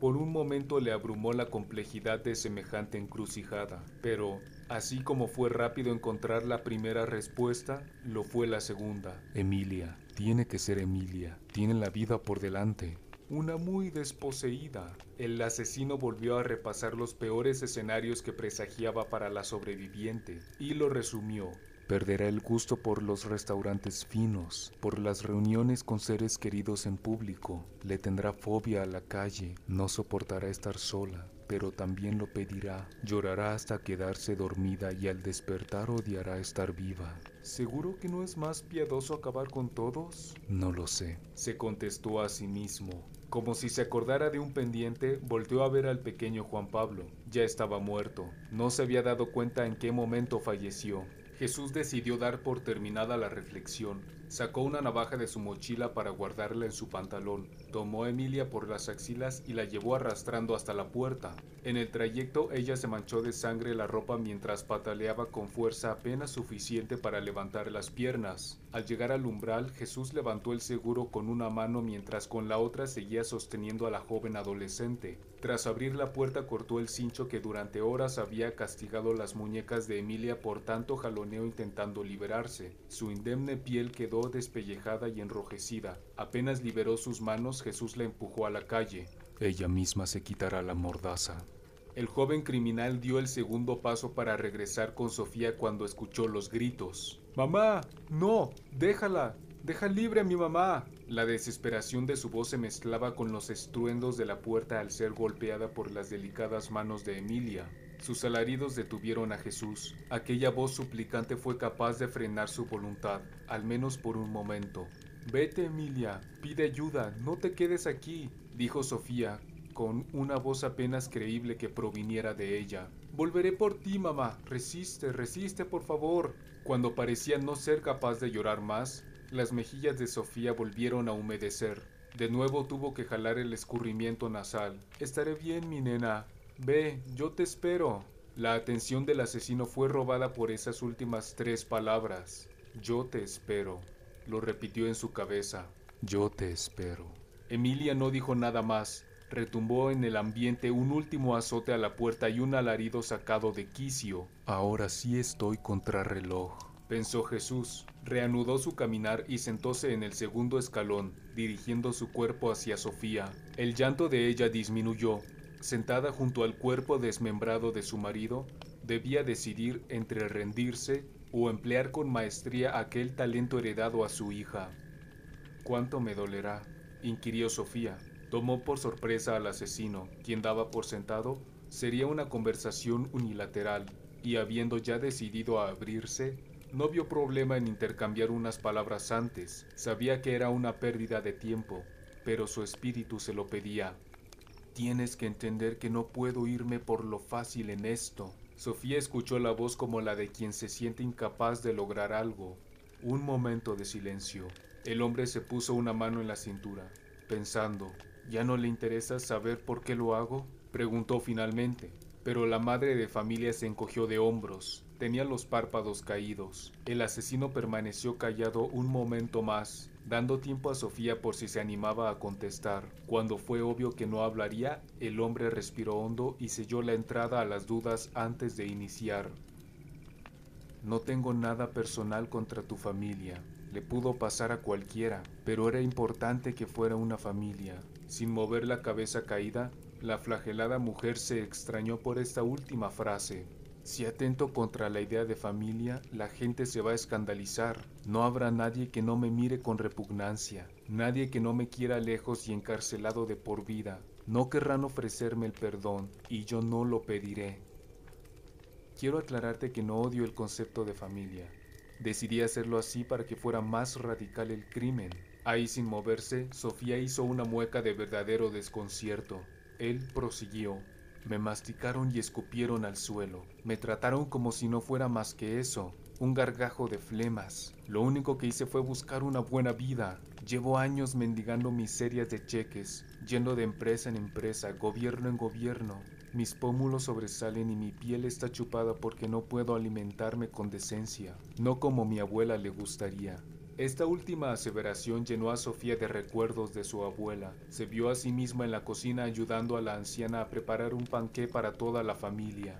Por un momento le abrumó la complejidad de semejante encrucijada, pero, así como fue rápido encontrar la primera respuesta, lo fue la segunda. Emilia, tiene que ser Emilia, tiene la vida por delante. Una muy desposeída. El asesino volvió a repasar los peores escenarios que presagiaba para la sobreviviente y lo resumió. Perderá el gusto por los restaurantes finos, por las reuniones con seres queridos en público, le tendrá fobia a la calle, no soportará estar sola, pero también lo pedirá, llorará hasta quedarse dormida y al despertar odiará estar viva. ¿Seguro que no es más piadoso acabar con todos? No lo sé, se contestó a sí mismo. Como si se acordara de un pendiente, volteó a ver al pequeño Juan Pablo. Ya estaba muerto. No se había dado cuenta en qué momento falleció. Jesús decidió dar por terminada la reflexión. Sacó una navaja de su mochila para guardarla en su pantalón, tomó a Emilia por las axilas y la llevó arrastrando hasta la puerta. En el trayecto ella se manchó de sangre la ropa mientras pataleaba con fuerza apenas suficiente para levantar las piernas. Al llegar al umbral, Jesús levantó el seguro con una mano mientras con la otra seguía sosteniendo a la joven adolescente. Tras abrir la puerta cortó el cincho que durante horas había castigado las muñecas de Emilia por tanto jaloneo intentando liberarse. Su indemne piel quedó despellejada y enrojecida. Apenas liberó sus manos, Jesús la empujó a la calle. Ella misma se quitará la mordaza. El joven criminal dio el segundo paso para regresar con Sofía cuando escuchó los gritos. Mamá, no, déjala, deja libre a mi mamá. La desesperación de su voz se mezclaba con los estruendos de la puerta al ser golpeada por las delicadas manos de Emilia. Sus alaridos detuvieron a Jesús. Aquella voz suplicante fue capaz de frenar su voluntad, al menos por un momento. Vete, Emilia, pide ayuda, no te quedes aquí, dijo Sofía, con una voz apenas creíble que proviniera de ella. Volveré por ti, mamá. Resiste, resiste, por favor. Cuando parecía no ser capaz de llorar más, las mejillas de Sofía volvieron a humedecer. De nuevo tuvo que jalar el escurrimiento nasal. Estaré bien, mi nena. Ve, yo te espero. La atención del asesino fue robada por esas últimas tres palabras. Yo te espero. Lo repitió en su cabeza. Yo te espero. Emilia no dijo nada más. Retumbó en el ambiente un último azote a la puerta y un alarido sacado de quicio. Ahora sí estoy contra reloj, pensó Jesús. Reanudó su caminar y sentóse en el segundo escalón, dirigiendo su cuerpo hacia Sofía. El llanto de ella disminuyó. Sentada junto al cuerpo desmembrado de su marido, debía decidir entre rendirse o emplear con maestría aquel talento heredado a su hija. ¿Cuánto me dolerá? inquirió Sofía. Tomó por sorpresa al asesino, quien daba por sentado sería una conversación unilateral, y habiendo ya decidido a abrirse, no vio problema en intercambiar unas palabras antes, sabía que era una pérdida de tiempo, pero su espíritu se lo pedía. Tienes que entender que no puedo irme por lo fácil en esto. Sofía escuchó la voz como la de quien se siente incapaz de lograr algo. Un momento de silencio. El hombre se puso una mano en la cintura, pensando, ¿ya no le interesa saber por qué lo hago? Preguntó finalmente, pero la madre de familia se encogió de hombros. Tenía los párpados caídos. El asesino permaneció callado un momento más, dando tiempo a Sofía por si se animaba a contestar. Cuando fue obvio que no hablaría, el hombre respiró hondo y selló la entrada a las dudas antes de iniciar. No tengo nada personal contra tu familia. Le pudo pasar a cualquiera, pero era importante que fuera una familia. Sin mover la cabeza caída, la flagelada mujer se extrañó por esta última frase. Si atento contra la idea de familia, la gente se va a escandalizar. No habrá nadie que no me mire con repugnancia, nadie que no me quiera lejos y encarcelado de por vida. No querrán ofrecerme el perdón, y yo no lo pediré. Quiero aclararte que no odio el concepto de familia. Decidí hacerlo así para que fuera más radical el crimen. Ahí sin moverse, Sofía hizo una mueca de verdadero desconcierto. Él prosiguió. Me masticaron y escupieron al suelo. Me trataron como si no fuera más que eso, un gargajo de flemas. Lo único que hice fue buscar una buena vida. Llevo años mendigando miserias de cheques, yendo de empresa en empresa, gobierno en gobierno. Mis pómulos sobresalen y mi piel está chupada porque no puedo alimentarme con decencia, no como mi abuela le gustaría. Esta última aseveración llenó a Sofía de recuerdos de su abuela. Se vio a sí misma en la cocina ayudando a la anciana a preparar un panqué para toda la familia.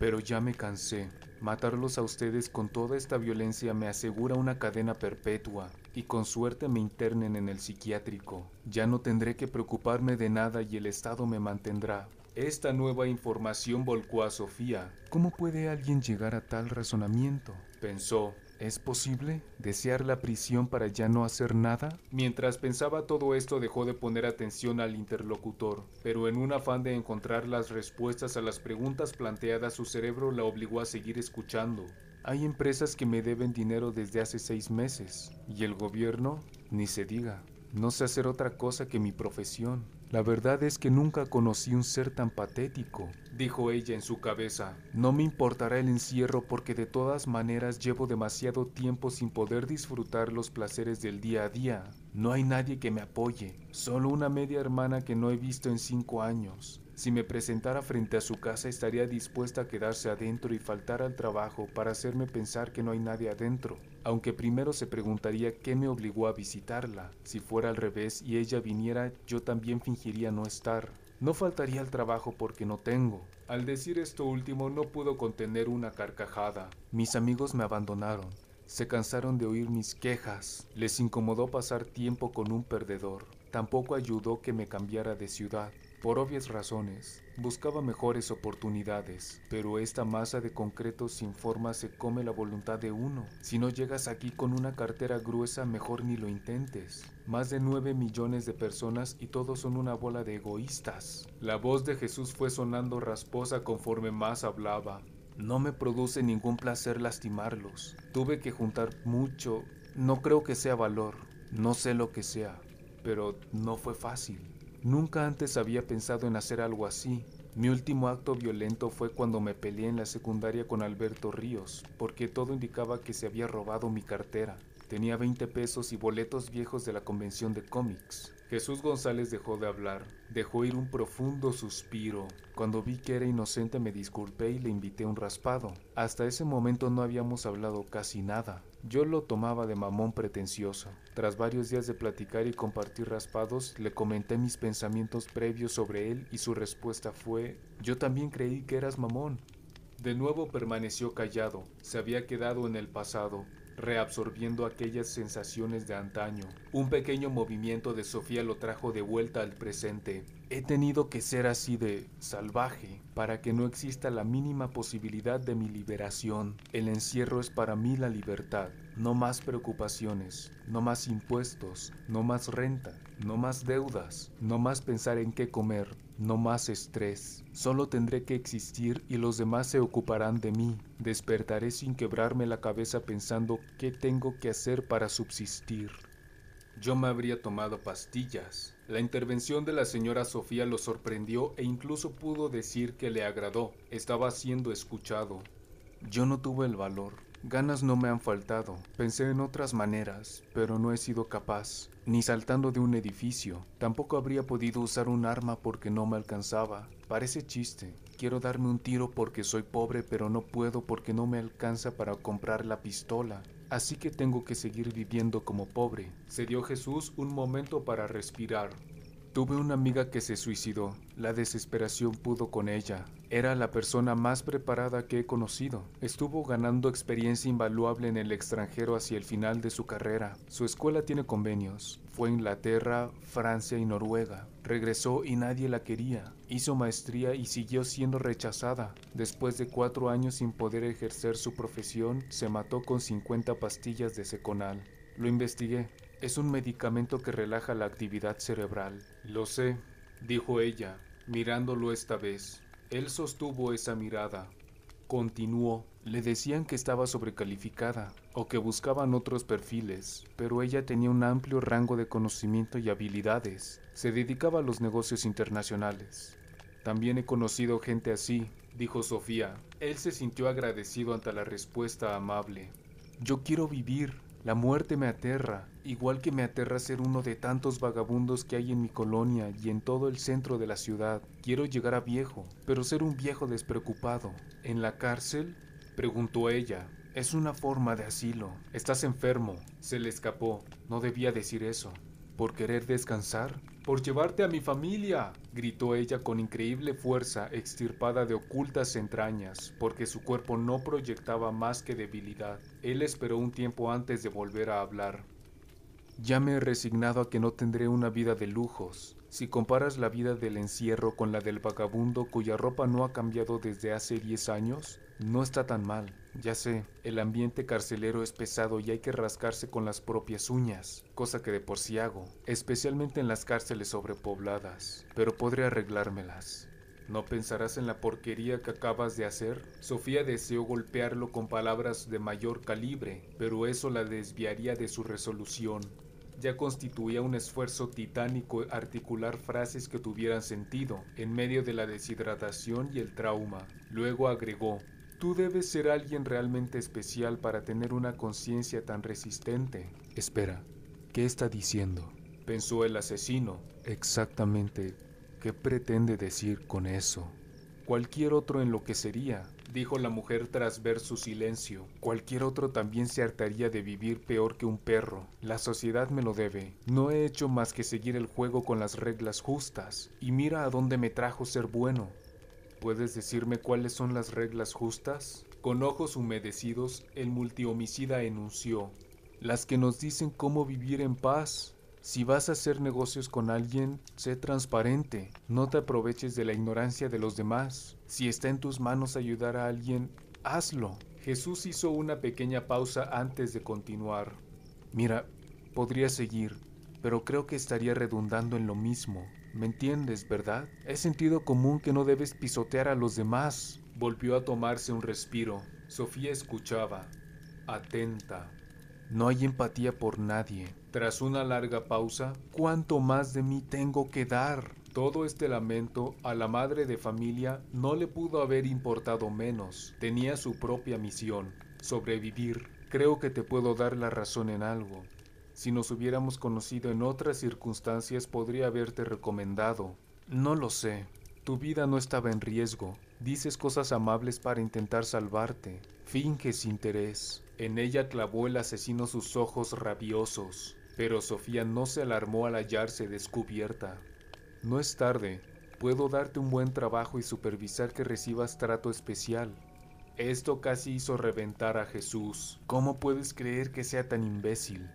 Pero ya me cansé. Matarlos a ustedes con toda esta violencia me asegura una cadena perpetua y con suerte me internen en el psiquiátrico. Ya no tendré que preocuparme de nada y el Estado me mantendrá. Esta nueva información volcó a Sofía. ¿Cómo puede alguien llegar a tal razonamiento? Pensó. ¿Es posible desear la prisión para ya no hacer nada? Mientras pensaba todo esto dejó de poner atención al interlocutor, pero en un afán de encontrar las respuestas a las preguntas planteadas su cerebro la obligó a seguir escuchando. Hay empresas que me deben dinero desde hace seis meses, y el gobierno, ni se diga. No sé hacer otra cosa que mi profesión. La verdad es que nunca conocí un ser tan patético, dijo ella en su cabeza. No me importará el encierro porque de todas maneras llevo demasiado tiempo sin poder disfrutar los placeres del día a día. No hay nadie que me apoye, solo una media hermana que no he visto en cinco años. Si me presentara frente a su casa estaría dispuesta a quedarse adentro y faltar al trabajo para hacerme pensar que no hay nadie adentro, aunque primero se preguntaría qué me obligó a visitarla. Si fuera al revés y ella viniera, yo también fingiría no estar. No faltaría al trabajo porque no tengo. Al decir esto último no pudo contener una carcajada. Mis amigos me abandonaron. Se cansaron de oír mis quejas. Les incomodó pasar tiempo con un perdedor. Tampoco ayudó que me cambiara de ciudad. Por obvias razones, buscaba mejores oportunidades, pero esta masa de concreto sin forma se come la voluntad de uno. Si no llegas aquí con una cartera gruesa, mejor ni lo intentes. Más de nueve millones de personas y todos son una bola de egoístas. La voz de Jesús fue sonando rasposa conforme más hablaba. No me produce ningún placer lastimarlos. Tuve que juntar mucho. No creo que sea valor. No sé lo que sea. Pero no fue fácil. Nunca antes había pensado en hacer algo así. Mi último acto violento fue cuando me peleé en la secundaria con Alberto Ríos, porque todo indicaba que se había robado mi cartera. Tenía 20 pesos y boletos viejos de la convención de cómics. Jesús González dejó de hablar, dejó ir un profundo suspiro. Cuando vi que era inocente me disculpé y le invité un raspado. Hasta ese momento no habíamos hablado casi nada. Yo lo tomaba de mamón pretencioso. Tras varios días de platicar y compartir raspados, le comenté mis pensamientos previos sobre él y su respuesta fue, yo también creí que eras mamón. De nuevo permaneció callado, se había quedado en el pasado, reabsorbiendo aquellas sensaciones de antaño. Un pequeño movimiento de Sofía lo trajo de vuelta al presente. He tenido que ser así de salvaje para que no exista la mínima posibilidad de mi liberación. El encierro es para mí la libertad. No más preocupaciones, no más impuestos, no más renta, no más deudas, no más pensar en qué comer, no más estrés. Solo tendré que existir y los demás se ocuparán de mí. Despertaré sin quebrarme la cabeza pensando qué tengo que hacer para subsistir. Yo me habría tomado pastillas. La intervención de la señora Sofía lo sorprendió e incluso pudo decir que le agradó. Estaba siendo escuchado. Yo no tuve el valor. Ganas no me han faltado. Pensé en otras maneras, pero no he sido capaz. Ni saltando de un edificio. Tampoco habría podido usar un arma porque no me alcanzaba. Parece chiste. Quiero darme un tiro porque soy pobre, pero no puedo porque no me alcanza para comprar la pistola. Así que tengo que seguir viviendo como pobre. Se dio Jesús un momento para respirar. Tuve una amiga que se suicidó. La desesperación pudo con ella. Era la persona más preparada que he conocido. Estuvo ganando experiencia invaluable en el extranjero hacia el final de su carrera. Su escuela tiene convenios. Fue a Inglaterra, Francia y Noruega. Regresó y nadie la quería. Hizo maestría y siguió siendo rechazada. Después de cuatro años sin poder ejercer su profesión, se mató con 50 pastillas de seconal. Lo investigué. Es un medicamento que relaja la actividad cerebral. Lo sé, dijo ella, mirándolo esta vez. Él sostuvo esa mirada. Continuó. Le decían que estaba sobrecalificada o que buscaban otros perfiles, pero ella tenía un amplio rango de conocimiento y habilidades. Se dedicaba a los negocios internacionales. También he conocido gente así, dijo Sofía. Él se sintió agradecido ante la respuesta amable. Yo quiero vivir, la muerte me aterra, igual que me aterra ser uno de tantos vagabundos que hay en mi colonia y en todo el centro de la ciudad. Quiero llegar a viejo, pero ser un viejo despreocupado. ¿En la cárcel? preguntó ella. Es una forma de asilo. Estás enfermo. Se le escapó. No debía decir eso. ¿Por querer descansar? Por llevarte a mi familia, gritó ella con increíble fuerza extirpada de ocultas entrañas, porque su cuerpo no proyectaba más que debilidad. Él esperó un tiempo antes de volver a hablar. Ya me he resignado a que no tendré una vida de lujos. Si comparas la vida del encierro con la del vagabundo cuya ropa no ha cambiado desde hace 10 años, no está tan mal. Ya sé, el ambiente carcelero es pesado y hay que rascarse con las propias uñas, cosa que de por sí hago, especialmente en las cárceles sobrepobladas, pero podré arreglármelas. ¿No pensarás en la porquería que acabas de hacer? Sofía deseó golpearlo con palabras de mayor calibre, pero eso la desviaría de su resolución. Ya constituía un esfuerzo titánico articular frases que tuvieran sentido en medio de la deshidratación y el trauma. Luego agregó, Tú debes ser alguien realmente especial para tener una conciencia tan resistente. Espera, ¿qué está diciendo? Pensó el asesino. Exactamente, ¿qué pretende decir con eso? Cualquier otro enloquecería, dijo la mujer tras ver su silencio. Cualquier otro también se hartaría de vivir peor que un perro. La sociedad me lo debe. No he hecho más que seguir el juego con las reglas justas. Y mira a dónde me trajo ser bueno. ¿Puedes decirme cuáles son las reglas justas? Con ojos humedecidos, el multihomicida enunció. Las que nos dicen cómo vivir en paz. Si vas a hacer negocios con alguien, sé transparente. No te aproveches de la ignorancia de los demás. Si está en tus manos ayudar a alguien, hazlo. Jesús hizo una pequeña pausa antes de continuar. Mira, podría seguir, pero creo que estaría redundando en lo mismo. ¿Me entiendes, verdad? Es sentido común que no debes pisotear a los demás. Volvió a tomarse un respiro. Sofía escuchaba, atenta. No hay empatía por nadie. Tras una larga pausa, ¿cuánto más de mí tengo que dar? Todo este lamento a la madre de familia no le pudo haber importado menos. Tenía su propia misión, sobrevivir. Creo que te puedo dar la razón en algo. Si nos hubiéramos conocido en otras circunstancias podría haberte recomendado. No lo sé. Tu vida no estaba en riesgo. Dices cosas amables para intentar salvarte. Finges interés. En ella clavó el asesino sus ojos rabiosos. Pero Sofía no se alarmó al hallarse descubierta. No es tarde. Puedo darte un buen trabajo y supervisar que recibas trato especial. Esto casi hizo reventar a Jesús. ¿Cómo puedes creer que sea tan imbécil?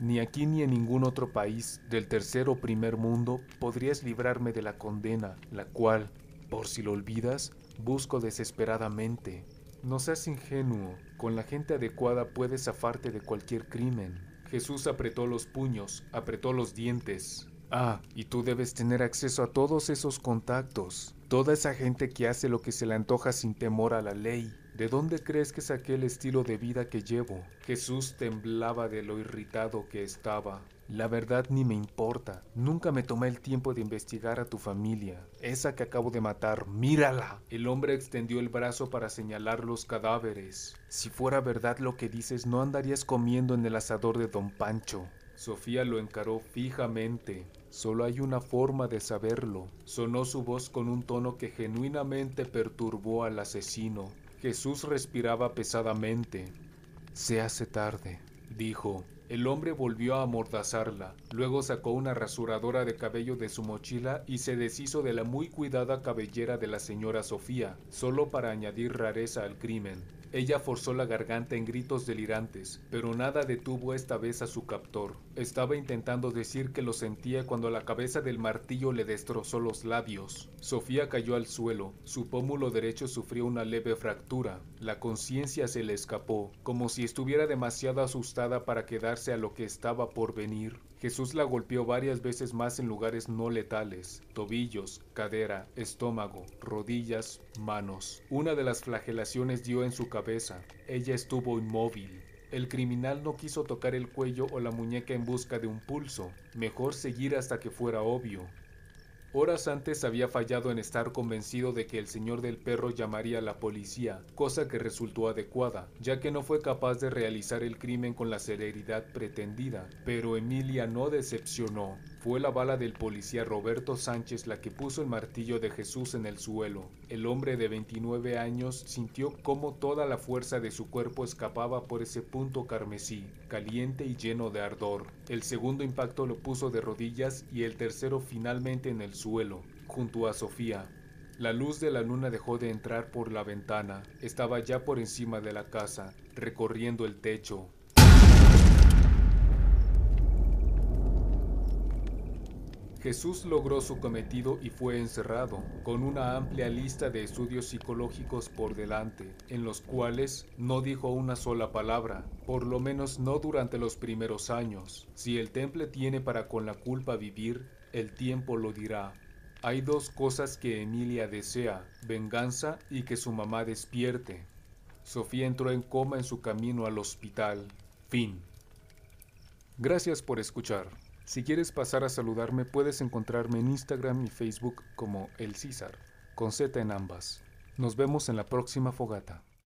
Ni aquí ni en ningún otro país del tercer o primer mundo podrías librarme de la condena, la cual, por si lo olvidas, busco desesperadamente. No seas ingenuo, con la gente adecuada puedes zafarte de cualquier crimen. Jesús apretó los puños, apretó los dientes. Ah, y tú debes tener acceso a todos esos contactos, toda esa gente que hace lo que se le antoja sin temor a la ley. ¿De dónde crees que saqué el estilo de vida que llevo? Jesús temblaba de lo irritado que estaba. La verdad ni me importa. Nunca me tomé el tiempo de investigar a tu familia. Esa que acabo de matar, mírala. El hombre extendió el brazo para señalar los cadáveres. Si fuera verdad lo que dices, no andarías comiendo en el asador de don Pancho. Sofía lo encaró fijamente. Solo hay una forma de saberlo. Sonó su voz con un tono que genuinamente perturbó al asesino. Jesús respiraba pesadamente. Se hace tarde, dijo. El hombre volvió a amordazarla, luego sacó una rasuradora de cabello de su mochila y se deshizo de la muy cuidada cabellera de la señora Sofía, solo para añadir rareza al crimen. Ella forzó la garganta en gritos delirantes, pero nada detuvo esta vez a su captor. Estaba intentando decir que lo sentía cuando la cabeza del martillo le destrozó los labios. Sofía cayó al suelo, su pómulo derecho sufrió una leve fractura. La conciencia se le escapó, como si estuviera demasiado asustada para quedarse a lo que estaba por venir. Jesús la golpeó varias veces más en lugares no letales, tobillos, cadera, estómago, rodillas, manos. Una de las flagelaciones dio en su cabeza. Ella estuvo inmóvil. El criminal no quiso tocar el cuello o la muñeca en busca de un pulso. Mejor seguir hasta que fuera obvio. Horas antes había fallado en estar convencido de que el señor del perro llamaría a la policía, cosa que resultó adecuada, ya que no fue capaz de realizar el crimen con la celeridad pretendida. Pero Emilia no decepcionó. Fue la bala del policía Roberto Sánchez la que puso el martillo de Jesús en el suelo. El hombre de 29 años sintió cómo toda la fuerza de su cuerpo escapaba por ese punto carmesí, caliente y lleno de ardor. El segundo impacto lo puso de rodillas y el tercero finalmente en el suelo, junto a Sofía. La luz de la luna dejó de entrar por la ventana. Estaba ya por encima de la casa, recorriendo el techo, Jesús logró su cometido y fue encerrado, con una amplia lista de estudios psicológicos por delante, en los cuales no dijo una sola palabra, por lo menos no durante los primeros años. Si el temple tiene para con la culpa vivir, el tiempo lo dirá. Hay dos cosas que Emilia desea, venganza y que su mamá despierte. Sofía entró en coma en su camino al hospital. Fin. Gracias por escuchar. Si quieres pasar a saludarme, puedes encontrarme en Instagram y Facebook como El César, con Z en ambas. Nos vemos en la próxima fogata.